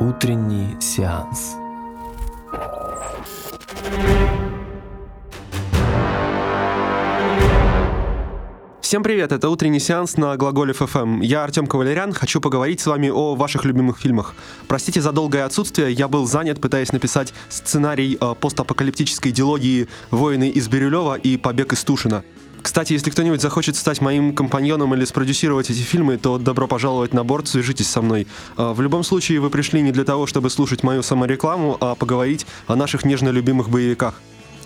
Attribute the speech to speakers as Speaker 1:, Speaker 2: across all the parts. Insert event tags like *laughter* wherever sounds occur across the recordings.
Speaker 1: Утренний сеанс.
Speaker 2: Всем привет, это утренний сеанс на Глаголе ФМ. Я Артем Кавалерян, хочу поговорить с вами о ваших любимых фильмах. Простите за долгое отсутствие, я был занят, пытаясь написать сценарий э, постапокалиптической идеологии «Воины из Бирюлева» и «Побег из Тушина». Кстати, если кто-нибудь захочет стать моим компаньоном или спродюсировать эти фильмы, то добро пожаловать на борт, свяжитесь со мной. А, В любом случае, вы пришли не для того, чтобы слушать мою саморекламу, а поговорить о наших нежно любимых боевиках.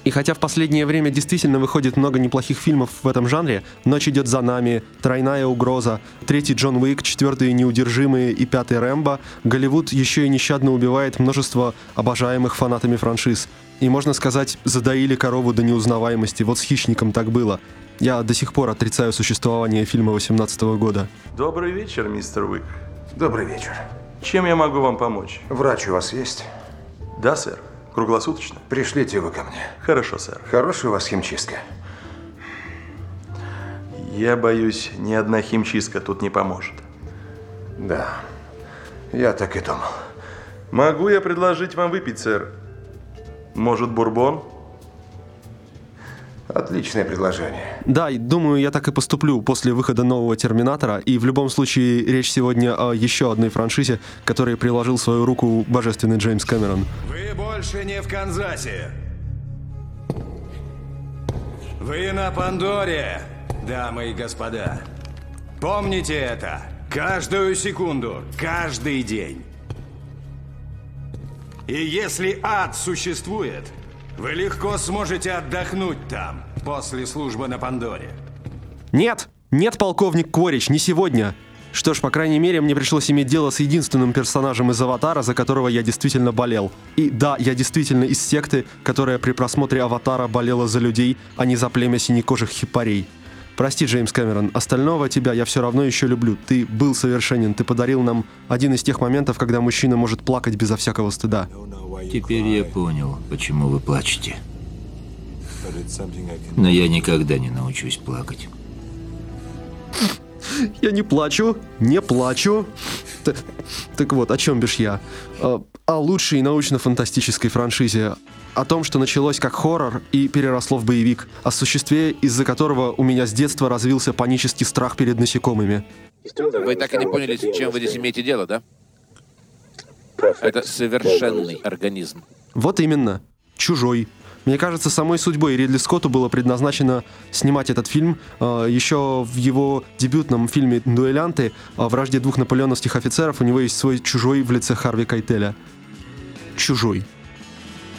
Speaker 2: И хотя в последнее время действительно выходит много неплохих фильмов в этом жанре, «Ночь идет за нами», «Тройная угроза», «Третий Джон Уик», «Четвертый Неудержимые» и «Пятый Рэмбо», Голливуд еще и нещадно убивает множество обожаемых фанатами франшиз. И, можно сказать, задоили корову до неузнаваемости. Вот с «Хищником» так было. Я до сих пор отрицаю существование фильма 18 года.
Speaker 3: Добрый вечер, мистер Уик.
Speaker 4: Добрый вечер.
Speaker 3: Чем я могу вам помочь?
Speaker 4: Врач у вас есть?
Speaker 3: Да, сэр. Круглосуточно?
Speaker 4: Пришлите его ко мне.
Speaker 3: Хорошо, сэр.
Speaker 4: Хорошая у вас химчистка.
Speaker 3: Я боюсь, ни одна химчистка тут не поможет.
Speaker 4: Да, я так и думал.
Speaker 3: Могу я предложить вам выпить, сэр? Может, бурбон?
Speaker 4: Отличное предложение.
Speaker 2: Да, и думаю, я так и поступлю после выхода нового «Терминатора». И в любом случае речь сегодня о еще одной франшизе, которой приложил свою руку божественный Джеймс Кэмерон.
Speaker 5: Вы больше не в Канзасе. Вы на Пандоре, дамы и господа. Помните это. Каждую секунду, каждый день. И если ад существует, вы легко сможете отдохнуть там, после службы на Пандоре.
Speaker 2: Нет! Нет, полковник Корич, не сегодня! Что ж, по крайней мере, мне пришлось иметь дело с единственным персонажем из «Аватара», за которого я действительно болел. И да, я действительно из секты, которая при просмотре «Аватара» болела за людей, а не за племя синекожих хипарей. Прости, Джеймс Кэмерон, остального тебя я все равно еще люблю. Ты был совершенен, ты подарил нам один из тех моментов, когда мужчина может плакать безо всякого стыда.
Speaker 6: Теперь я понял, почему вы плачете. Но я никогда не научусь плакать.
Speaker 2: Я не плачу, не плачу. Т- так вот, о чем бишь я? Э, О лучшей научно-фантастической франшизе. О том, что началось как хоррор и переросло в боевик. О существе, из-за которого у меня с детства развился панический страх перед насекомыми.
Speaker 7: Вы так и не поняли, с чем вы здесь имеете дело, да? Это совершенный организм.
Speaker 2: Вот именно. Чужой. Мне кажется, самой судьбой Ридли Скотту было предназначено снимать этот фильм. Э, Еще в его дебютном фильме «Дуэлянты» о вражде двух наполеоновских офицеров у него есть свой чужой в лице Харви Кайтеля. Чужой.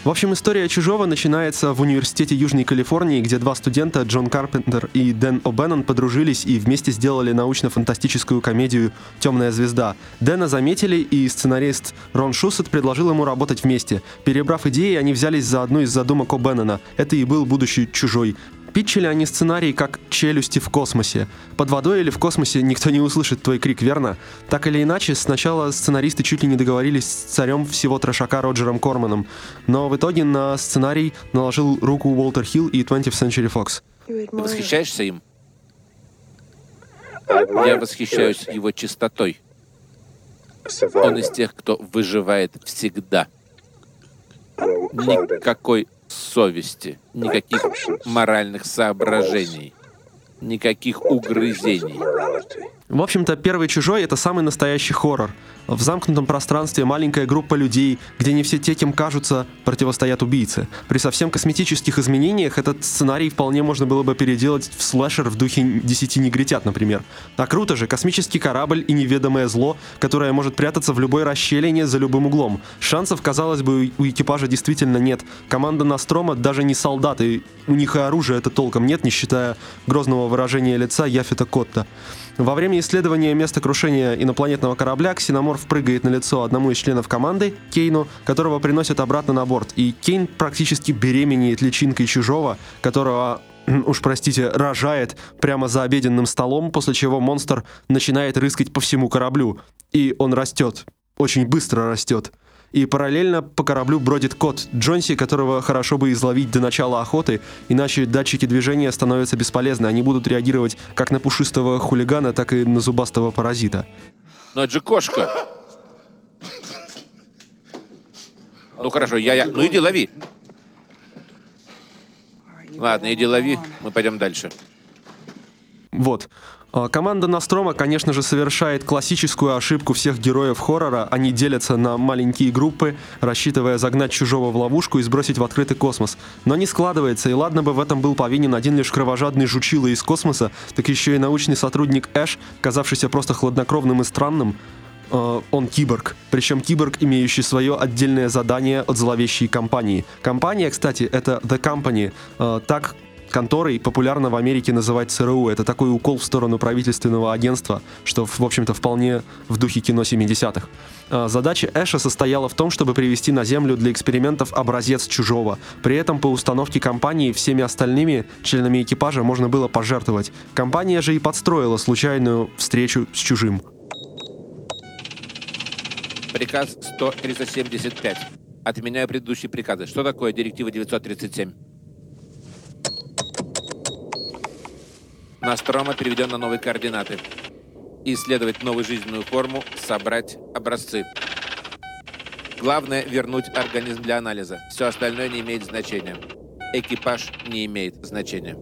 Speaker 2: В общем, история «Чужого» начинается в университете Южной Калифорнии, где два студента, Джон Карпентер и Дэн О'Беннон, подружились и вместе сделали научно-фантастическую комедию «Темная звезда». Дэна заметили, и сценарист Рон Шусет предложил ему работать вместе. Перебрав идеи, они взялись за одну из задумок О'Беннона. Это и был будущий «Чужой». Питчили они сценарий как «Челюсти в космосе». Под водой или в космосе никто не услышит твой крик, верно? Так или иначе, сначала сценаристы чуть ли не договорились с царем всего трошака Роджером Корманом. Но в итоге на сценарий наложил руку Уолтер Хилл и 20th Century Fox.
Speaker 7: Ты восхищаешься им? Я восхищаюсь его чистотой. Он из тех, кто выживает всегда. Никакой совести, никаких моральных соображений, никаких угрызений.
Speaker 2: В общем-то, первый «Чужой» — это самый настоящий хоррор. В замкнутом пространстве маленькая группа людей, где не все те, кем кажутся, противостоят убийце. При совсем косметических изменениях этот сценарий вполне можно было бы переделать в слэшер в духе «Десяти негритят», например. А круто же, космический корабль и неведомое зло, которое может прятаться в любой расщелине за любым углом. Шансов, казалось бы, у экипажа действительно нет. Команда Настрома даже не солдаты, у них и оружия это толком нет, не считая грозного выражения лица Яфета Котта. Во время исследования места крушения инопланетного корабля Ксеноморф прыгает на лицо одному из членов команды, Кейну, которого приносят обратно на борт. И Кейн практически беременеет личинкой чужого, которого *clears throat* уж простите, рожает прямо за обеденным столом, после чего монстр начинает рыскать по всему кораблю. И он растет. Очень быстро растет. И параллельно по кораблю бродит кот Джонси, которого хорошо бы изловить до начала охоты, иначе датчики движения становятся бесполезны. Они будут реагировать как на пушистого хулигана, так и на зубастого паразита.
Speaker 7: Но это же кошка. Ну хорошо, я, я... Ну иди лови. Ладно, иди лови, мы пойдем дальше.
Speaker 2: Вот. А, Команда Настрома, конечно же, совершает классическую ошибку всех героев хоррора. Они делятся на маленькие группы, рассчитывая загнать чужого в ловушку и сбросить в открытый космос. Но не складывается, и ладно бы в этом был повинен один лишь кровожадный жучило из космоса, так еще и научный сотрудник Эш, казавшийся просто хладнокровным и странным. Э, он киборг. Причем киборг, имеющий свое отдельное задание от зловещей компании. Компания, кстати, это The Company. Э, так конторой популярно в Америке называть ЦРУ. Это такой укол в сторону правительственного агентства, что, в общем-то, вполне в духе кино 70-х. А, Задача Эша состояла в том, чтобы привести на Землю для экспериментов образец чужого. При этом по установке компании всеми остальными членами экипажа можно было пожертвовать. Компания же и подстроила случайную встречу с чужим.
Speaker 7: Приказ 100-375. Отменяю предыдущие приказы. Что такое директива 937? Настрома переведен на новые координаты. Исследовать новую жизненную форму, собрать образцы. Главное — вернуть организм для анализа. Все остальное не имеет значения. Экипаж не имеет значения.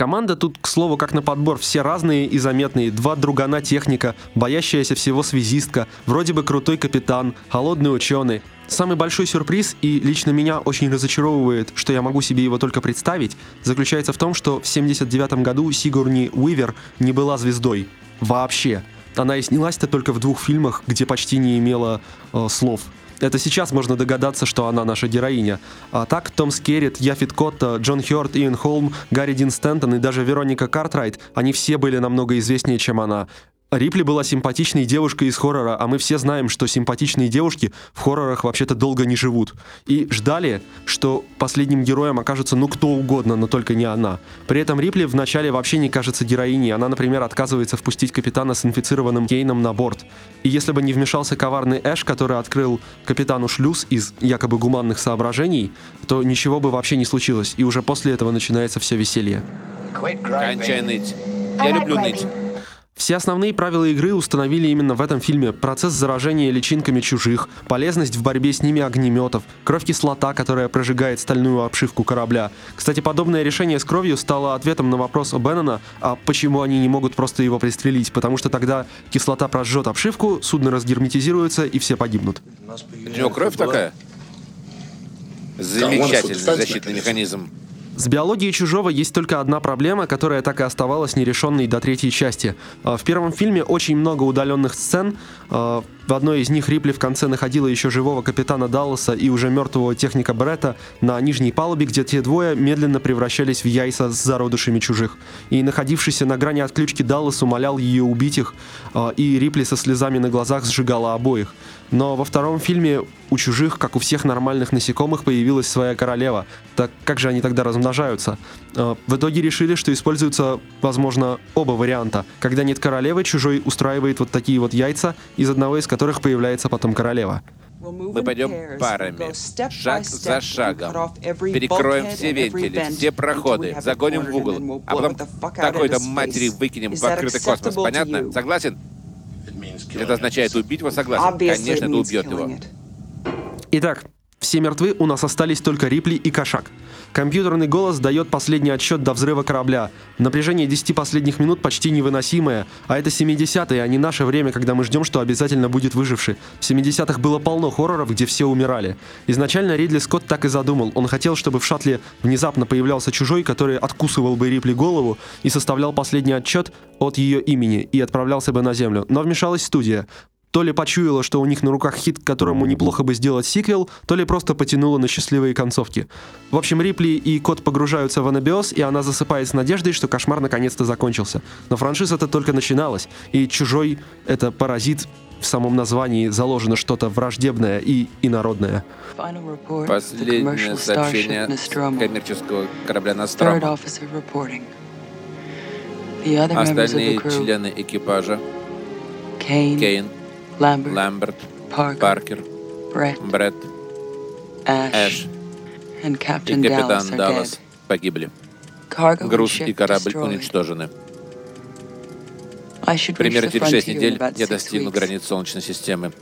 Speaker 2: Команда тут, к слову, как на подбор, все разные и заметные. Два другана техника, боящаяся всего связистка, вроде бы крутой капитан, холодный ученый. Самый большой сюрприз, и лично меня очень разочаровывает, что я могу себе его только представить, заключается в том, что в 79 году Сигурни Уивер не была звездой. Вообще. Она и снялась-то только в двух фильмах, где почти не имела э, слов. Это сейчас можно догадаться, что она наша героиня. А так, Том Скеррит, Яфет Котто, Джон Хёрт, Иэн Холм, Гарри Дин Стентон и даже Вероника Картрайт, они все были намного известнее, чем она. Рипли была симпатичной девушкой из хоррора, а мы все знаем, что симпатичные девушки в хоррорах вообще-то долго не живут. И ждали, что последним героем окажется ну кто угодно, но только не она. При этом Рипли вначале вообще не кажется героиней. Она, например, отказывается впустить капитана с инфицированным Кейном на борт. И если бы не вмешался коварный Эш, который открыл капитану шлюз из якобы гуманных соображений, то ничего бы вообще не случилось. И уже после этого начинается все веселье.
Speaker 7: Кончай ныть. Я люблю ныть.
Speaker 2: Все основные правила игры установили именно в этом фильме. Процесс заражения личинками чужих, полезность в борьбе с ними огнеметов, кровь-кислота, которая прожигает стальную обшивку корабля. Кстати, подобное решение с кровью стало ответом на вопрос Беннона, а почему они не могут просто его пристрелить, потому что тогда кислота прожжет обшивку, судно разгерметизируется и все погибнут.
Speaker 7: У него кровь такая? Замечательный защитный механизм.
Speaker 2: С биологией чужого есть только одна проблема, которая так и оставалась нерешенной до третьей части. А, В первом фильме очень много удаленных сцен. А, В одной из них Рипли в конце находила еще живого капитана Далласа и уже мертвого техника Бретта на нижней палубе, где те двое медленно превращались в яйца с зародышами чужих. И находившийся на грани отключки Даллас умолял ее убить их, а, и Рипли со слезами на глазах сжигала обоих. Но во втором фильме у чужих, как у всех нормальных насекомых, появилась своя королева. Так как же они тогда размножаются? Э, В итоге решили, что используются, возможно, оба варианта. Когда нет королевы, чужой устраивает вот такие вот яйца, из одного из которых появляется потом королева.
Speaker 7: Мы пойдем парами, шаг за шагом. Перекроем все вентили, все проходы, загоним в угол, а потом такой-то матери выкинем в открытый космос. Понятно? Согласен? Это означает убить его, согласен. Конечно, это убьет его.
Speaker 2: Итак, все мертвы, у нас остались только Рипли и Кошак. Компьютерный голос дает последний отсчет до взрыва корабля. Напряжение 10 последних минут почти невыносимое, а это 70-е, а не наше время, когда мы ждем, что обязательно будет выживший. В 70-х было полно хорроров, где все умирали. Изначально Ридли Скотт так и задумал. Он хотел, чтобы в шаттле внезапно появлялся чужой, который откусывал бы Рипли голову и составлял последний отчет от ее имени и отправлялся бы на Землю. Но вмешалась студия. То ли почуяла, что у них на руках хит, к которому неплохо бы сделать сиквел, то ли просто потянула на счастливые концовки. В общем, Рипли и Кот погружаются в анабиоз, и она засыпает с надеждой, что кошмар наконец-то закончился. Но франшиза-то только начиналась, и «Чужой» — это паразит, в самом названии заложено что-то враждебное и инородное.
Speaker 7: Последнее сообщение коммерческого корабля Нострома. Остальные члены экипажа Кейн, Ламберт, Паркер, Бретт, Эш и капитан Даллас погибли. Груз и корабль уничтожены.
Speaker 8: Примерно
Speaker 7: через 6 недель я достигну границ Солнечной системы.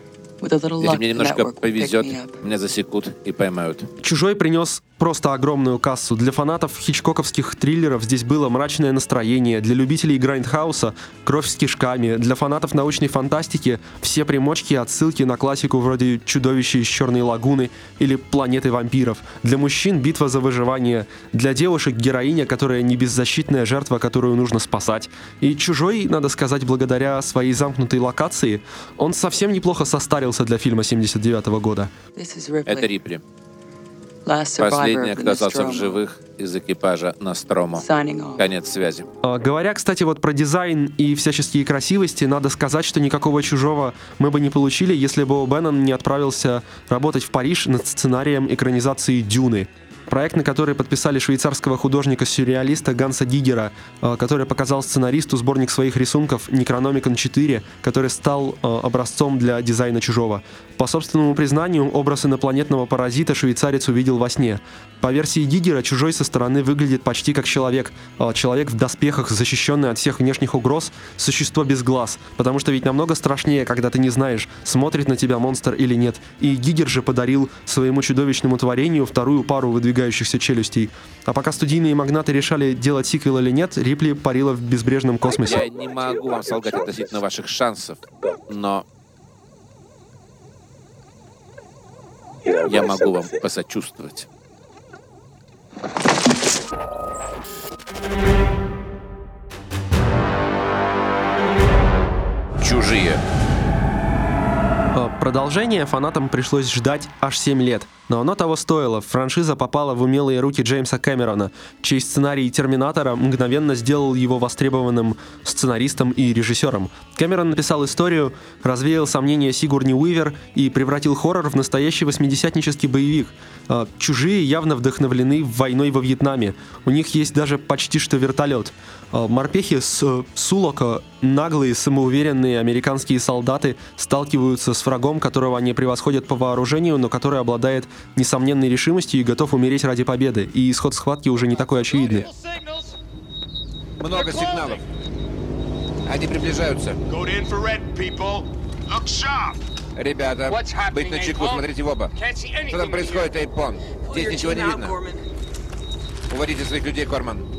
Speaker 7: Если мне немножко повезет, меня засекут и поймают.
Speaker 2: «Чужой» принес просто огромную кассу. Для фанатов хичкоковских триллеров здесь было мрачное настроение, для любителей грайндхауса — кровь с кишками, для фанатов научной фантастики — все примочки и отсылки на классику вроде «Чудовище из Черной лагуны» или «Планеты вампиров», для мужчин — битва за выживание, для девушек — героиня, которая не беззащитная жертва, которую нужно спасать. И «Чужой», надо сказать, благодаря своей замкнутой локации, он совсем неплохо состарился для фильма 79 года.
Speaker 7: Это Рипли. Последний, кто остался в живых из экипажа Ностромо. Конец связи.
Speaker 2: А, Говоря, кстати, вот про дизайн и всяческие красивости, надо сказать, что никакого чужого мы бы не получили, если бы Беннон не отправился работать в Париж над сценарием экранизации «Дюны». Проект, на который подписали швейцарского художника-сюрреалиста Ганса Гигера, э, который показал сценаристу сборник своих рисунков «Некрономикон 4», который стал э, образцом для дизайна чужого. По собственному признанию, образ инопланетного паразита швейцарец увидел во сне. По версии Гигера, чужой со стороны выглядит почти как человек. Э, Человек в доспехах, защищенный от всех внешних угроз, существо без глаз. Потому что ведь намного страшнее, когда ты не знаешь, смотрит на тебя монстр или нет. И Гигер же подарил своему чудовищному творению вторую пару выдвигающихся челюстей. А пока студийные магнаты решали, делать сиквел или нет, Рипли парила в безбрежном космосе.
Speaker 7: Я не могу вам солгать относительно ваших шансов, но я могу вам посочувствовать. Чужие.
Speaker 2: А, Продолжение фанатам пришлось ждать аж 7 лет. Но оно того стоило. Франшиза попала в умелые руки Джеймса Кэмерона, чей сценарий «Терминатора» мгновенно сделал его востребованным сценаристом и режиссером. Кэмерон написал историю, развеял сомнения Сигурни Уивер и превратил хоррор в настоящий восьмидесятнический боевик. А, Чужие явно вдохновлены войной во Вьетнаме. У них есть даже почти что вертолет. А, Морпехи с э, Сулока, наглые, самоуверенные американские солдаты сталкиваются с врагом, которого они превосходят по вооружению, но который обладает несомненной решимостью и готов умереть ради победы. И исход схватки уже не такой очевидный.
Speaker 7: Много сигналов. Они приближаются. Ребята, быть на чеку, смотрите в оба. Что там происходит, Эйпон? Здесь ничего не видно. Уводите своих людей, Корман.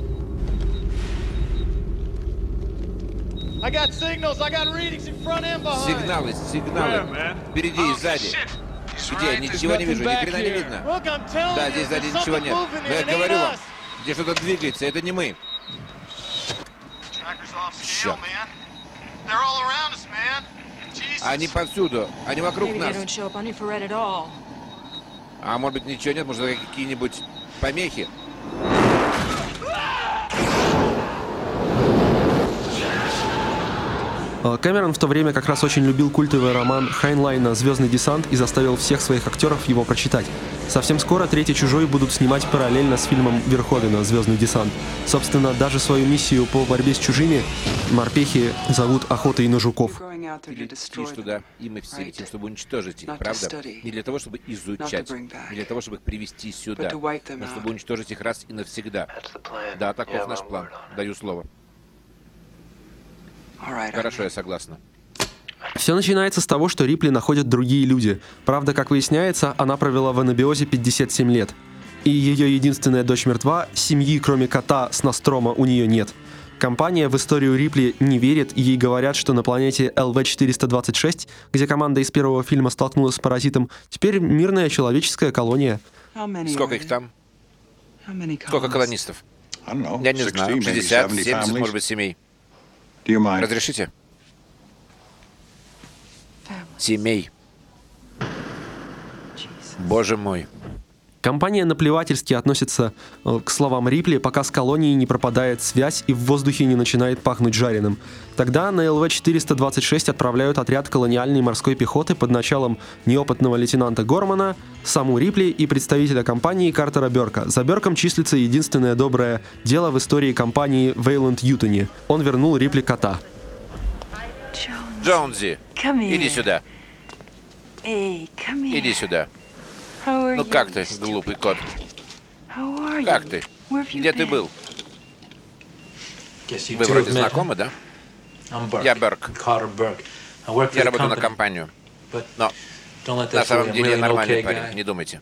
Speaker 7: Сигналы, сигналы. Впереди и сзади. Где? Ничего не вижу, ни хрена не видно. Да, здесь сзади ничего нет. Но я говорю вам, где что-то двигается, это не мы. Черт. Они повсюду, они вокруг нас. А может быть ничего нет, может какие-нибудь помехи?
Speaker 2: Кэмерон в то время как раз очень любил культовый роман Хайнлайна «Звездный десант» и заставил всех своих актеров его прочитать. Совсем скоро «Третий чужой» будут снимать параллельно с фильмом Верховена «Звездный десант». Собственно, даже свою миссию по борьбе с чужими морпехи зовут «Охотой на жуков».
Speaker 7: Ты летишь туда, и мы все летим, чтобы уничтожить их, правда? Не для того, чтобы изучать, не для того, чтобы их привести сюда, но чтобы уничтожить их раз и навсегда. Да, таков наш план. Даю слово. Хорошо, я согласна.
Speaker 2: Все начинается с того, что Рипли находят другие люди. Правда, как выясняется, она провела в анабиозе 57 лет. И ее единственная дочь мертва, семьи, кроме кота с Настрома, у нее нет. Компания в историю Рипли не верит, и ей говорят, что на планете ЛВ-426, где команда из первого фильма столкнулась с паразитом, теперь мирная человеческая колония.
Speaker 7: Сколько их там? Сколько колонистов? Я не знаю, 60, 70, может быть, семей. Разрешите? Семей. Боже мой.
Speaker 2: Компания наплевательски относится э, к словам Рипли, пока с колонией не пропадает связь и в воздухе не начинает пахнуть жареным. Тогда на ЛВ-426 отправляют отряд колониальной морской пехоты под началом неопытного лейтенанта Гормана, саму Рипли и представителя компании Картера Берка. За Берком числится единственное доброе дело в истории компании Вейланд Ютони. Он вернул Рипли кота.
Speaker 7: Джонзи, иди сюда. Иди сюда. Ну как ты, глупый кот? Как ты? Где ты был? Вы вроде знакомы, да? Я Берк. Я работаю на компанию. Но на самом деле я нормальный парень, не думайте.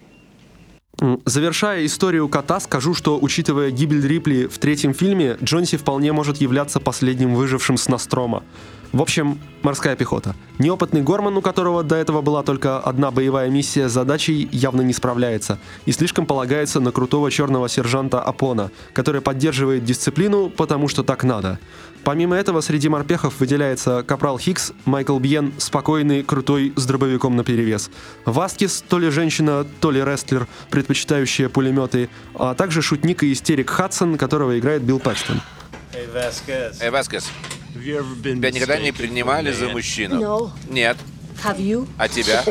Speaker 2: Завершая историю кота, скажу, что, учитывая гибель Рипли в третьем фильме, Джонси вполне может являться последним выжившим с Настрома. В общем, морская пехота. Неопытный Горман, у которого до этого была только одна боевая миссия с задачей, явно не справляется и слишком полагается на крутого черного сержанта Апона, который поддерживает дисциплину, потому что так надо. Помимо этого, среди морпехов выделяется Капрал Хикс, Майкл Бьен, спокойный, крутой, с дробовиком наперевес. Васкес, то ли женщина, то ли рестлер, предпочитающая пулеметы, а также шутник и истерик Хадсон, которого играет Билл Пэкстон.
Speaker 7: Эй, Васкес, тебя никогда не принимали за мужчину? Нет. А тебя?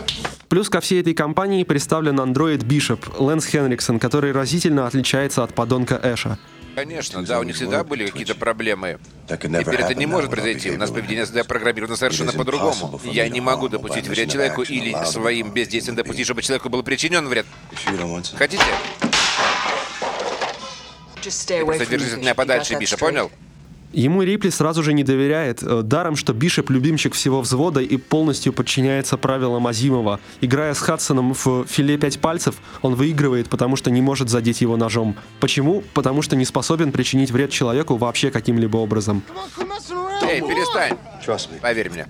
Speaker 2: Плюс ко всей этой компании представлен андроид Бишоп, Лэнс Хенриксон, который разительно отличается от подонка Эша.
Speaker 7: Конечно, да, у них всегда были какие-то проблемы. Теперь это не может произойти. У нас поведение всегда программировано совершенно по-другому. Я не могу допустить вред человеку или своим бездействием допустить, чтобы человеку был причинен вред. Хотите? Просто держись от меня подальше, Биша, понял?
Speaker 2: Ему Рипли сразу же не доверяет, э, даром, что Бишоп любимчик всего взвода и полностью подчиняется правилам Азимова. Играя с Хадсоном в филе пять пальцев, он выигрывает, потому что не может задеть его ножом. Почему? Потому что не способен причинить вред человеку вообще каким-либо образом.
Speaker 7: Эй, перестань! Поверь мне.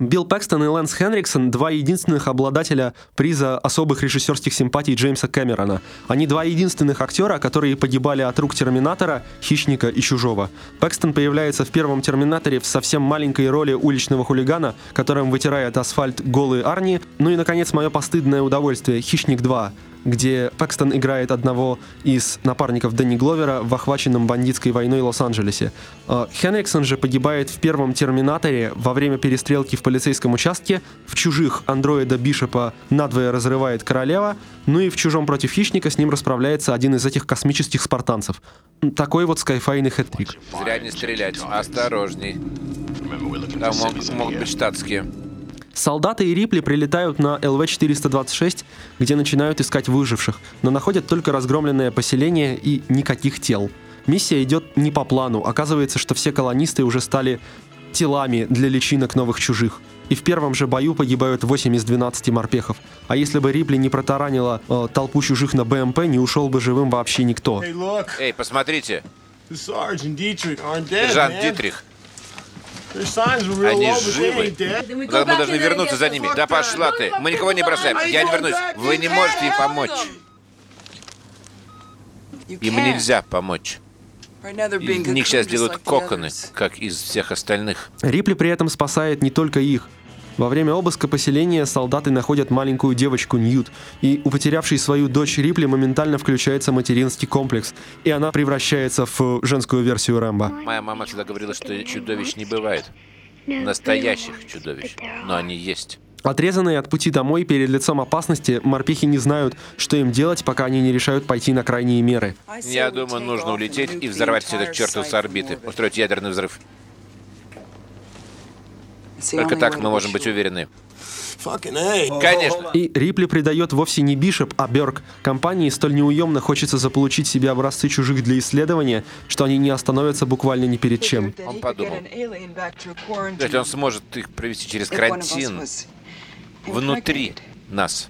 Speaker 2: Билл Пэкстон и Лэнс Хенриксон — два единственных обладателя приза особых режиссерских симпатий Джеймса Кэмерона. Они два единственных актера, которые погибали от рук Терминатора, Хищника и Чужого. Пэкстон появляется в первом Терминаторе в совсем маленькой роли уличного хулигана, которым вытирает асфальт голый Арни. Ну и, наконец, мое постыдное удовольствие — Хищник 2 где Пэкстон играет одного из напарников Дэнни Гловера в охваченном бандитской войной Лос-Анджелесе. А, Хенриксон же погибает в первом «Терминаторе» во время перестрелки в полицейском участке, в «Чужих» андроида Бишопа надвое разрывает королева, ну и в «Чужом против хищника» с ним расправляется один из этих космических спартанцев. Такой вот скайфайный хэт-трик.
Speaker 7: Зря не стрелять, осторожней. Там могут, могут быть штатские.
Speaker 2: Солдаты и Рипли прилетают на ЛВ-426, где начинают искать выживших, но находят только разгромленное поселение и никаких тел. Миссия идет не по плану. Оказывается, что все колонисты уже стали телами для личинок новых чужих. И в первом же бою погибают 8 из 12 морпехов. А если бы Рипли не протаранила э, толпу чужих на БМП, не ушел бы живым вообще никто.
Speaker 7: Эй, посмотрите. Сержант Дитрих. Они живы. Да, мы должны вернуться за ними. Да пошла ты. Мы никого не бросаем. Я не вернусь. Вы не можете им помочь. Им нельзя помочь. Из них сейчас делают коконы, как из всех остальных.
Speaker 2: Рипли при этом спасает не только их. Во время обыска поселения солдаты находят маленькую девочку Ньют, и у потерявшей свою дочь Рипли моментально включается материнский комплекс, и она превращается в женскую версию Рэмбо.
Speaker 7: Моя мама всегда говорила, что чудовищ не бывает. Настоящих чудовищ. Но они есть.
Speaker 2: Отрезанные от пути домой перед лицом опасности, морпехи не знают, что им делать, пока они не решают пойти на крайние меры.
Speaker 7: Я думаю, нужно улететь и взорвать все это чертов с орбиты, устроить ядерный взрыв. Только так мы можем быть уверены. Конечно.
Speaker 2: И Рипли придает вовсе не Бишоп, а Берг. Компании столь неуемно хочется заполучить себе образцы чужих для исследования, что они не остановятся буквально ни перед чем.
Speaker 7: Он подумал, если он сможет их провести через карантин внутри нас,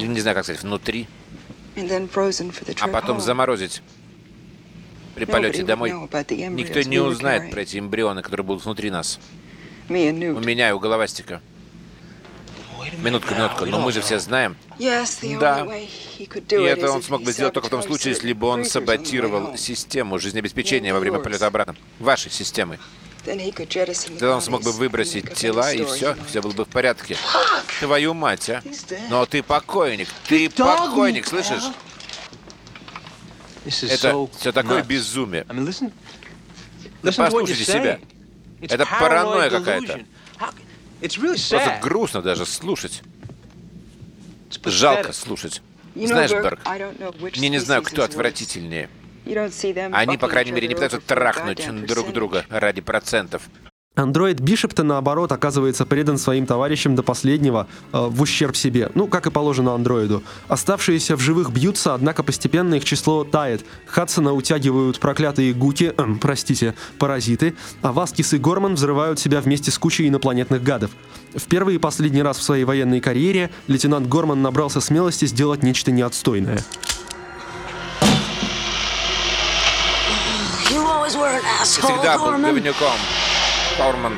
Speaker 7: не знаю, как сказать, внутри, а потом заморозить при полете домой, никто не узнает про эти эмбрионы, которые будут внутри нас. У меня и у головастика. Минутка, минутка, но мы же все знаем. Да. И это он смог бы сделать только в том случае, если бы он саботировал систему жизнеобеспечения во время полета обратно. Вашей системы. Тогда он смог бы выбросить тела, и все, все было бы в порядке. Твою мать, а? Но ты покойник, ты покойник, слышишь? Это все такое безумие. Да послушайте себя. Это паранойя какая-то. Просто грустно даже слушать. Жалко слушать. Знаешь, Берг, мне не знаю, кто отвратительнее. Они, по крайней мере, не пытаются трахнуть друг друга ради процентов.
Speaker 2: Андроид Бишоп-то, наоборот, оказывается предан своим товарищам до последнего, э, в ущерб себе, ну, как и положено андроиду. Оставшиеся в живых бьются, однако постепенно их число тает. Хадсона утягивают проклятые гуки, *clears throat* э, простите, паразиты, а Васкис и Горман взрывают себя вместе с кучей инопланетных гадов. В первый и последний раз в своей военной карьере лейтенант Горман набрался смелости сделать нечто неотстойное.
Speaker 7: Всегда был говнюком. Корман.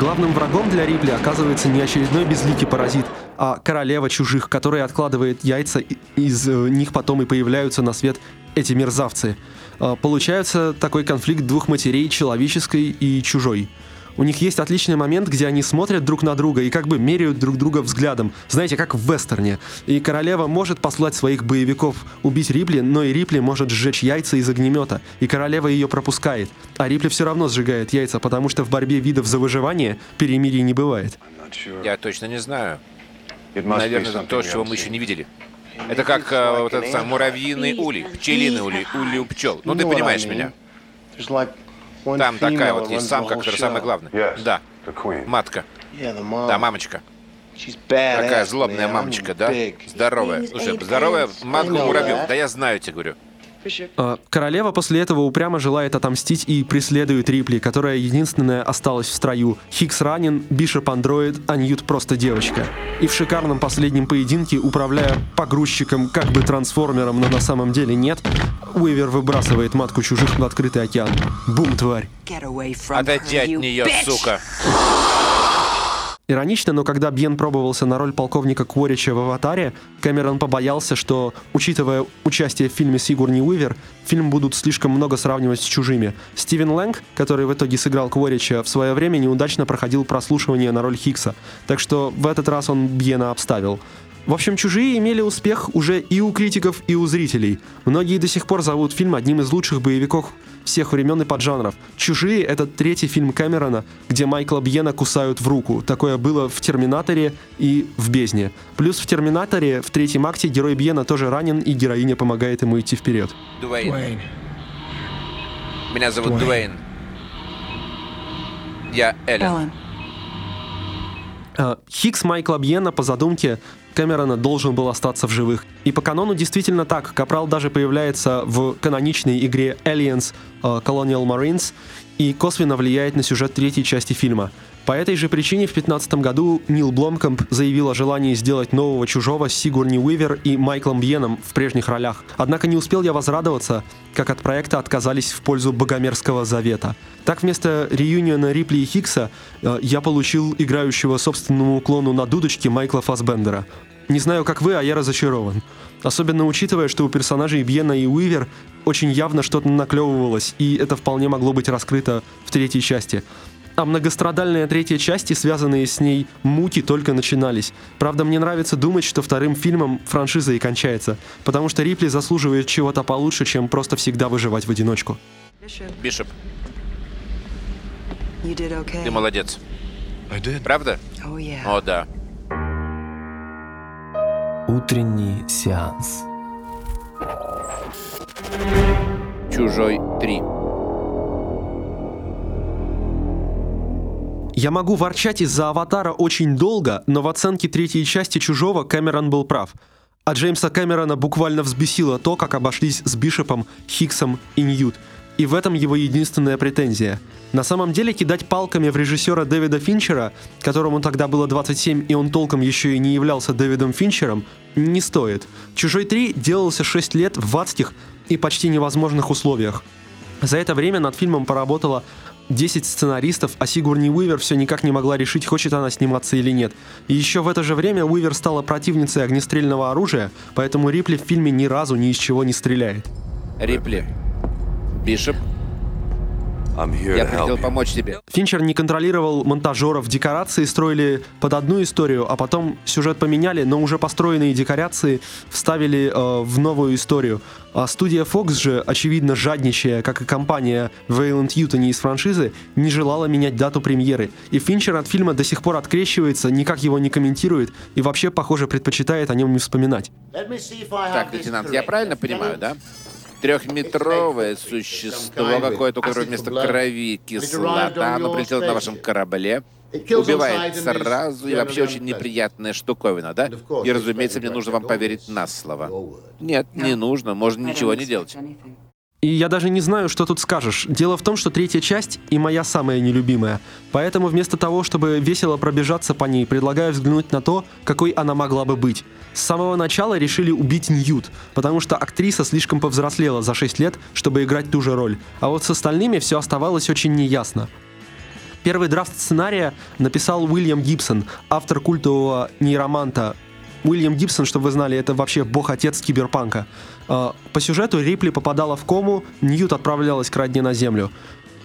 Speaker 2: Главным врагом для Рипли оказывается не очередной безликий паразит, а королева чужих, которая откладывает яйца, из э, них потом и появляются на свет эти мерзавцы. Э, Получается такой конфликт двух матерей, человеческой и чужой. У них есть отличный момент, где они смотрят друг на друга и как бы меряют друг друга взглядом. Знаете, как в вестерне. И королева может послать своих боевиков убить Рипли, но и Рипли может сжечь яйца из огнемета. И королева ее пропускает. А Рипли все равно сжигает яйца, потому что в борьбе видов за выживание перемирий не бывает.
Speaker 7: Я точно не знаю. Наверное, это то, чего мы еще не видели. Это как э, вот этот самый муравьиный улей, пчелиный улей, улей у пчел. Ну, ты понимаешь меня. Там такая вот есть самка, которая самая главная. Да, матка. Да, мамочка. Такая злобная мамочка, да? Здоровая. Слушай, здоровая матка муравьев. Да я знаю тебе, говорю.
Speaker 2: А, Королева после этого упрямо желает отомстить и преследует Рипли, которая единственная осталась в строю. Хикс ранен, Бишоп андроид, а Ньют просто девочка. И в шикарном последнем поединке, управляя погрузчиком, как бы трансформером, но на самом деле нет, Уивер выбрасывает матку чужих в открытый океан. Бум, тварь.
Speaker 7: Отойди от нее, сука.
Speaker 2: Иронично, но когда Бьен пробовался на роль полковника Кворича в «Аватаре», Кэмерон побоялся, что, учитывая участие в фильме Сигурни Уивер, фильм будут слишком много сравнивать с чужими. Стивен Лэнг, который в итоге сыграл Кворича, в свое время неудачно проходил прослушивание на роль Хикса, так что в этот раз он Бьена обставил. В общем, «Чужие» имели успех уже и у критиков, и у зрителей. Многие до сих пор зовут фильм одним из лучших боевиков всех времен и поджанров. «Чужие» — это третий фильм Кэмерона, где Майкла Бьена кусают в руку. Такое было в «Терминаторе» и в «Бездне». Плюс в «Терминаторе» в третьем акте герой Бьена тоже ранен, и героиня помогает ему идти вперед.
Speaker 7: Дуэйн. Меня зовут Дуэйн. Я Эллен.
Speaker 2: А, Хикс Майкла Бьена по задумке Кэмерона должен был остаться в живых. И по канону действительно так. Капрал даже появляется в каноничной игре Aliens uh, Colonial Marines и косвенно влияет на сюжет третьей части фильма. По этой же причине в 2015 году Нил Бломкомп заявил о желании сделать нового Чужого с Сигурни Уивер и Майклом Бьеном в прежних ролях. Однако не успел я возрадоваться, как от проекта отказались в пользу Богомерзкого Завета. Так вместо реюниона Рипли и Хикса э, я получил играющего собственному клону на дудочке Майкла Фасбендера. Не знаю, как вы, а я разочарован. Особенно учитывая, что у персонажей Бьена и Уивер очень явно что-то наклевывалось, и это вполне могло быть раскрыто в третьей части. А многострадальные третьей части, связанные с ней муки, только начинались. Правда, мне нравится думать, что вторым фильмом франшиза и кончается, потому что Рипли заслуживает чего-то получше, чем просто всегда выживать в одиночку.
Speaker 7: Бишоп, ты молодец. Правда? О, да.
Speaker 1: Утренний сеанс.
Speaker 7: Чужой 3.
Speaker 2: Я могу ворчать из-за «Аватара» очень долго, но в оценке третьей части «Чужого» Кэмерон был прав. А Джеймса Кэмерона буквально взбесило то, как обошлись с Бишопом, Хиксом и Ньют. И в этом его единственная претензия. На самом деле кидать палками в режиссера Дэвида Финчера, которому тогда было 27 и он толком еще и не являлся Дэвидом Финчером, не стоит. «Чужой 3» делался 6 лет в адских и почти невозможных условиях. За это время над фильмом поработало 10 сценаристов, а Сигурни Уивер все никак не могла решить, хочет она сниматься или нет. И еще в это же время Уивер стала противницей огнестрельного оружия, поэтому Рипли в фильме ни разу ни из чего не стреляет.
Speaker 7: Рипли. Бишоп. Я приходил помочь тебе.
Speaker 2: Финчер не контролировал монтажеров, декорации строили под одну историю, а потом сюжет поменяли, но уже построенные декорации вставили э, в новую историю. А студия Fox же, очевидно жадничая, как и компания Вейланд Ютони из франшизы, не желала менять дату премьеры. И Финчер от фильма до сих пор открещивается, никак его не комментирует и вообще, похоже, предпочитает о нем не вспоминать.
Speaker 7: Так, лейтенант, я правильно понимаю, да? Трехметровое существо какое-то, у которого вместо крови кислота. Оно прилетело на вашем корабле. Убивает сразу и вообще очень неприятная штуковина, да? И, разумеется, мне нужно вам поверить на слово. Нет, не нужно, можно ничего не делать.
Speaker 2: И я даже не знаю, что тут скажешь. Дело в том, что третья часть и моя самая нелюбимая. Поэтому вместо того, чтобы весело пробежаться по ней, предлагаю взглянуть на то, какой она могла бы быть. С самого начала решили убить Ньют, потому что актриса слишком повзрослела за 6 лет, чтобы играть ту же роль. А вот с остальными все оставалось очень неясно. Первый драфт сценария написал Уильям Гибсон, автор культового нейроманта. Уильям Гибсон, чтобы вы знали, это вообще бог-отец киберпанка. А, по сюжету Рипли попадала в кому, Ньют отправлялась к родне на Землю.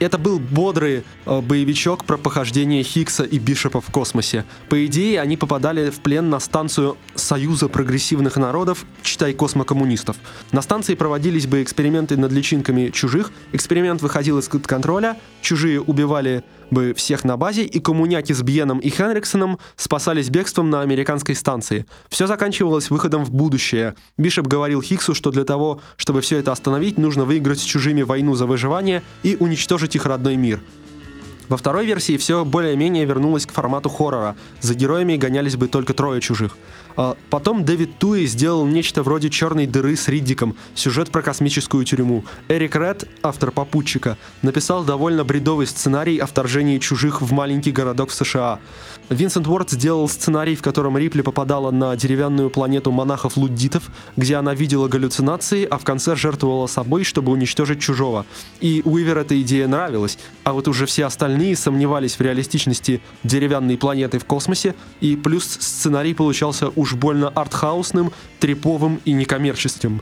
Speaker 2: Это был бодрый э, боевичок про похождение Хиггса и Бишопа в космосе. По идее, они попадали в плен на станцию Союза прогрессивных народов, читай космокоммунистов. На станции проводились бы эксперименты над личинками чужих, эксперимент выходил из-под контроля, чужие убивали бы всех на базе, и коммуняки с Бьеном и Хенриксоном спасались бегством на американской станции. Все заканчивалось выходом в будущее. Бишоп говорил Хиггсу, что для того, чтобы все это остановить, нужно выиграть с чужими войну за выживание и уничтожить их родной мир. Во второй версии все более-менее вернулось к формату хоррора. За героями гонялись бы только трое чужих. А потом Дэвид Туи сделал нечто вроде «Черной дыры» с Риддиком, сюжет про космическую тюрьму. Эрик Ред, автор «Попутчика», написал довольно бредовый сценарий о вторжении чужих в маленький городок в США. Винсент Уорд сделал сценарий, в котором Рипли попадала на деревянную планету монахов-луддитов, где она видела галлюцинации, а в конце жертвовала собой, чтобы уничтожить чужого. И Уивер эта идея нравилась, а вот уже все остальные сомневались в реалистичности деревянной планеты в космосе, и плюс сценарий получался уж больно артхаусным, треповым и некоммерческим.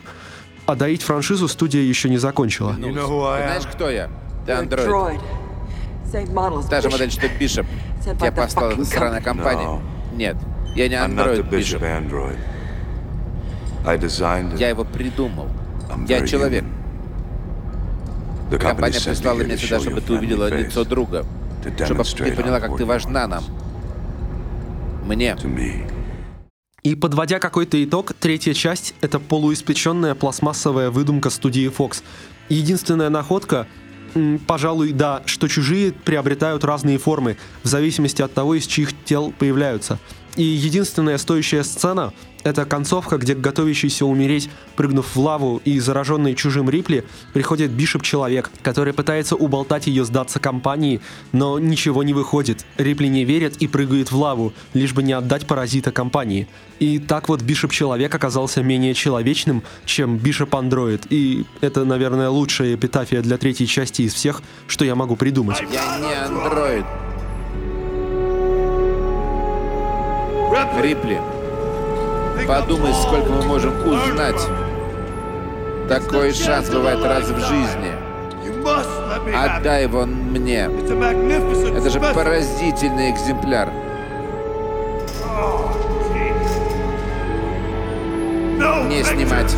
Speaker 2: А доить франшизу студия еще не закончила.
Speaker 7: Ты знаешь, кто я? Ты андроид. Та же модель, что Бишоп. Тебя послала эта сраная компания. Нет, я не андроид, Бишоп. Я его придумал. Я человек. Компания прислала меня сюда, чтобы ты увидела лицо друга. Чтобы ты поняла, как ты важна нам. Мне.
Speaker 2: И подводя какой-то итог, третья часть — это полуиспеченная пластмассовая выдумка студии Fox. Единственная находка пожалуй, да, что чужие приобретают разные формы в зависимости от того, из чьих тел появляются. И единственная стоящая сцена — это концовка, где готовящийся умереть, прыгнув в лаву и зараженный чужим Рипли, приходит Бишоп-человек, который пытается уболтать ее сдаться компании, но ничего не выходит. Рипли не верит и прыгает в лаву, лишь бы не отдать паразита компании. И так вот Бишоп-человек оказался менее человечным, чем Бишоп-андроид. И это, наверное, лучшая эпитафия для третьей части из всех, что я могу придумать.
Speaker 7: Я не андроид. Рипли, подумай, сколько мы можем узнать. Такой шанс бывает раз в жизни. Отдай его мне. Это же поразительный экземпляр. Не снимать.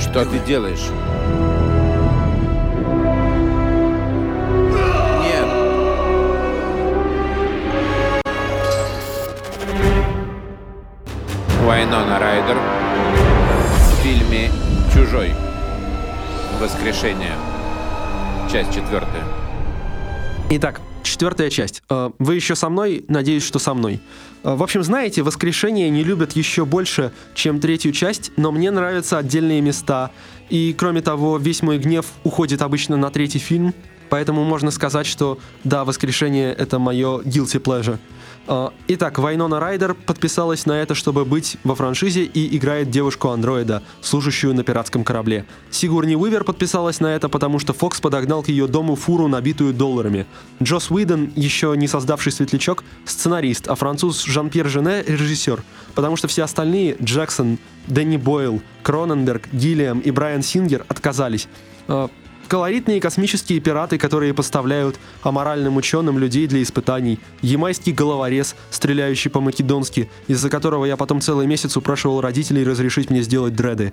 Speaker 7: Что ты делаешь? Вайнона Райдер в фильме «Чужой. Воскрешение». Часть четвертая.
Speaker 2: Итак, четвертая часть. Э, Вы еще со мной? Надеюсь, что со мной. Э, В общем, знаете, «Воскрешение» не любят еще больше, чем третью часть, но мне нравятся отдельные места. И, кроме того, весь мой гнев уходит обычно на третий фильм, поэтому можно сказать, что да, «Воскрешение» — это мое guilty pleasure. Э, Итак, Вайнона Райдер подписалась на это, чтобы быть во франшизе и играет девушку-андроида, служащую на пиратском корабле. Сигурни Уивер подписалась на это, потому что Фокс подогнал к ее дому фуру, набитую долларами. Джос Уидон, еще не создавший светлячок, сценарист, а француз Жан-Пьер Жене — режиссер, потому что все остальные — Джексон, Дэнни Бойл, Кроненберг, Гиллиам и Брайан Сингер — отказались. Колоритные космические пираты, которые поставляют аморальным ученым людей для испытаний. Ямайский головорез, стреляющий по-македонски, из-за которого я потом целый месяц упрашивал родителей разрешить мне сделать дреды.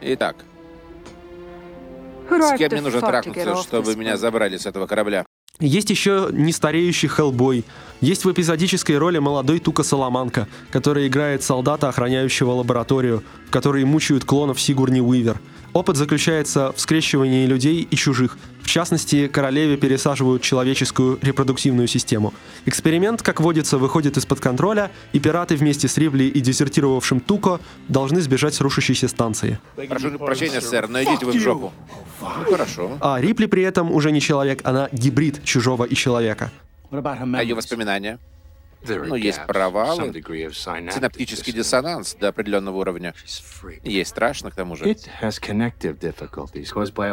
Speaker 7: Итак, с кем мне нужно трахнуться, чтобы меня забрали с этого корабля?
Speaker 2: Есть еще нестареющий Хеллбой. Есть в эпизодической роли молодой Тука Соломанка, который играет солдата, охраняющего лабораторию, в которой мучают клонов Сигурни Уивер. Опыт заключается в скрещивании людей и чужих. В частности, королеве пересаживают человеческую репродуктивную систему. Эксперимент, как водится, выходит из-под контроля, и пираты вместе с Рибли и дезертировавшим Туко должны сбежать с рушащейся станции.
Speaker 7: Прошу прощения, сэр, но идите вы в жопу. Ну, хорошо.
Speaker 2: А Рипли при этом уже не человек, она гибрид чужого и человека.
Speaker 7: А ее воспоминания? Ну, есть провалы, синаптический диссонанс до определенного уровня. Ей страшно, к тому же. К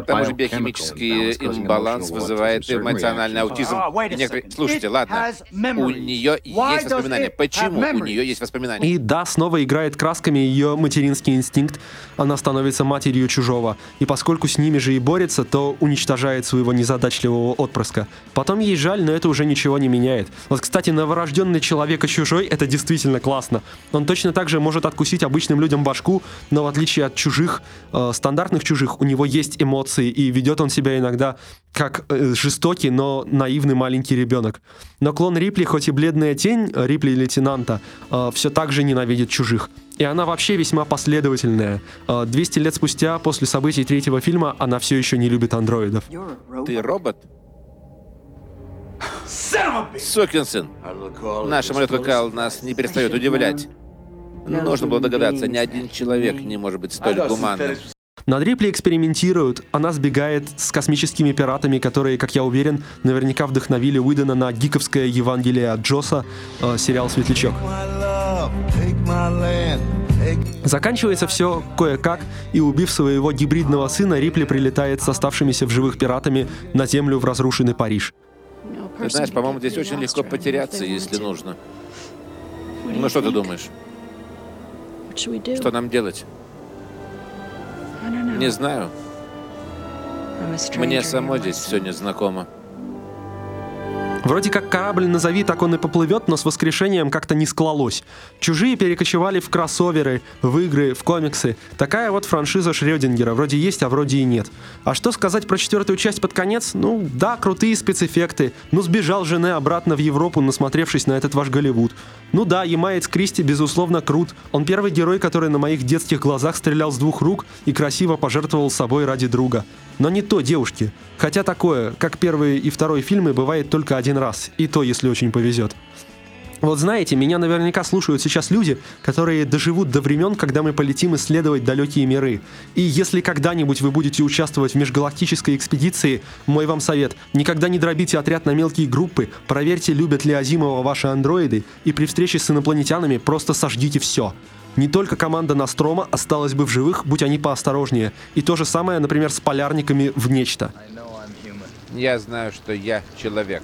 Speaker 7: тому же биохимический имбаланс вызывает эмоциональный аутизм. И некоторые... Слушайте, ладно, у нее есть воспоминания. Почему у нее есть воспоминания?
Speaker 2: И да, снова играет красками ее материнский инстинкт. Она становится матерью чужого. И поскольку с ними же и борется, то уничтожает своего незадачливого отпрыска. Потом ей жаль, но это уже ничего не меняет. Вот, кстати, новорожденный человека чужой, это действительно классно. Он точно так же может откусить обычным людям башку, но в отличие от чужих, э, стандартных чужих, у него есть эмоции, и ведет он себя иногда как э, жестокий, но наивный маленький ребенок. Но клон Рипли, хоть и бледная тень э, Рипли лейтенанта, э, все так же ненавидит чужих. И она вообще весьма последовательная. Э, 200 лет спустя, после событий третьего фильма, она все еще не любит андроидов.
Speaker 7: Ты робот? Сукин сын. Наш самолет ВКЛ нас не перестает удивлять. Нужно было догадаться, ни один человек не может быть столь гуманным.
Speaker 2: Над Рипли экспериментируют. Она сбегает с космическими пиратами, которые, как я уверен, наверняка вдохновили Уидона на гиковское Евангелие от Джоса, э, сериал «Светлячок». Заканчивается все кое-как, и убив своего гибридного сына, Рипли прилетает с оставшимися в живых пиратами на Землю в разрушенный Париж.
Speaker 7: Ты знаешь, по-моему, здесь очень легко потеряться, если нужно. Ну что ты думаешь? Что нам делать? Не знаю. Мне самой здесь все незнакомо.
Speaker 2: Вроде как корабль назови, так он и поплывет, но с воскрешением как-то не склалось. Чужие перекочевали в кроссоверы, в игры, в комиксы. Такая вот франшиза Шрёдингера. Вроде есть, а вроде и нет. А что сказать про четвертую часть под конец? Ну, да, крутые спецэффекты. Ну, сбежал жены обратно в Европу, насмотревшись на этот ваш Голливуд. Ну да, Ямаец Кристи, безусловно, крут. Он первый герой, который на моих детских глазах стрелял с двух рук и красиво пожертвовал собой ради друга. Но не то, девушки. Хотя такое, как первый и второй фильмы, бывает только один раз. И то, если очень повезет. Вот знаете, меня наверняка слушают сейчас люди, которые доживут до времен, когда мы полетим исследовать далекие миры. И если когда-нибудь вы будете участвовать в межгалактической экспедиции, мой вам совет, никогда не дробите отряд на мелкие группы, проверьте, любят ли Азимова ваши андроиды, и при встрече с инопланетянами просто сожгите все. Не только команда Настрома осталась бы в живых, будь они поосторожнее. И то же самое, например, с полярниками в Нечто.
Speaker 7: Я знаю, что я человек.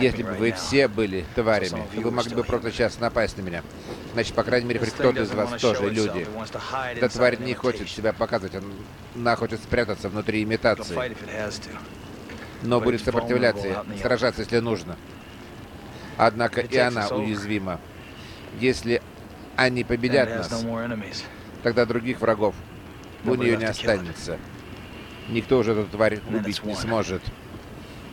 Speaker 7: Если бы вы все были тварями, то вы могли бы просто сейчас напасть на меня. Значит, по крайней мере, хоть кто-то из вас тоже люди. Эта тварь не хочет себя показывать, она хочет спрятаться внутри имитации. Но будет сопротивляться, сражаться, если нужно. Однако и она уязвима. Если они победят нас, тогда других врагов у нее не останется. Никто уже эту тварь убить не сможет.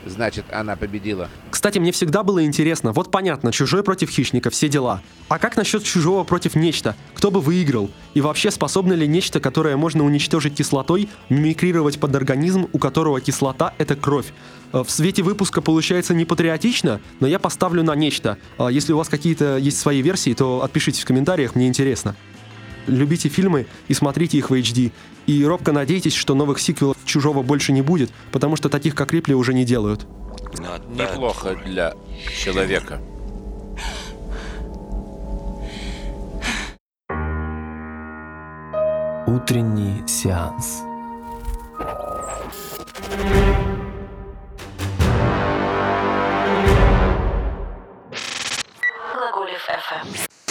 Speaker 7: Значит, она победила.
Speaker 2: Кстати, мне всегда было интересно. Вот понятно, чужой против хищника, все дела. А как насчет чужого против нечто? Кто бы выиграл? И вообще, способно ли нечто, которое можно уничтожить кислотой, мимикрировать под организм, у которого кислота — это кровь? В свете выпуска получается не патриотично, но я поставлю на нечто. А Если у вас какие-то есть свои версии, то отпишите в комментариях, мне интересно. Любите фильмы и смотрите их в HD. И робко надейтесь, что новых сиквелов «Чужого» больше не будет, потому что таких, как Рипли, уже не делают.
Speaker 7: Неплохо для человека.
Speaker 1: Утренний сеанс. Глаголев FM.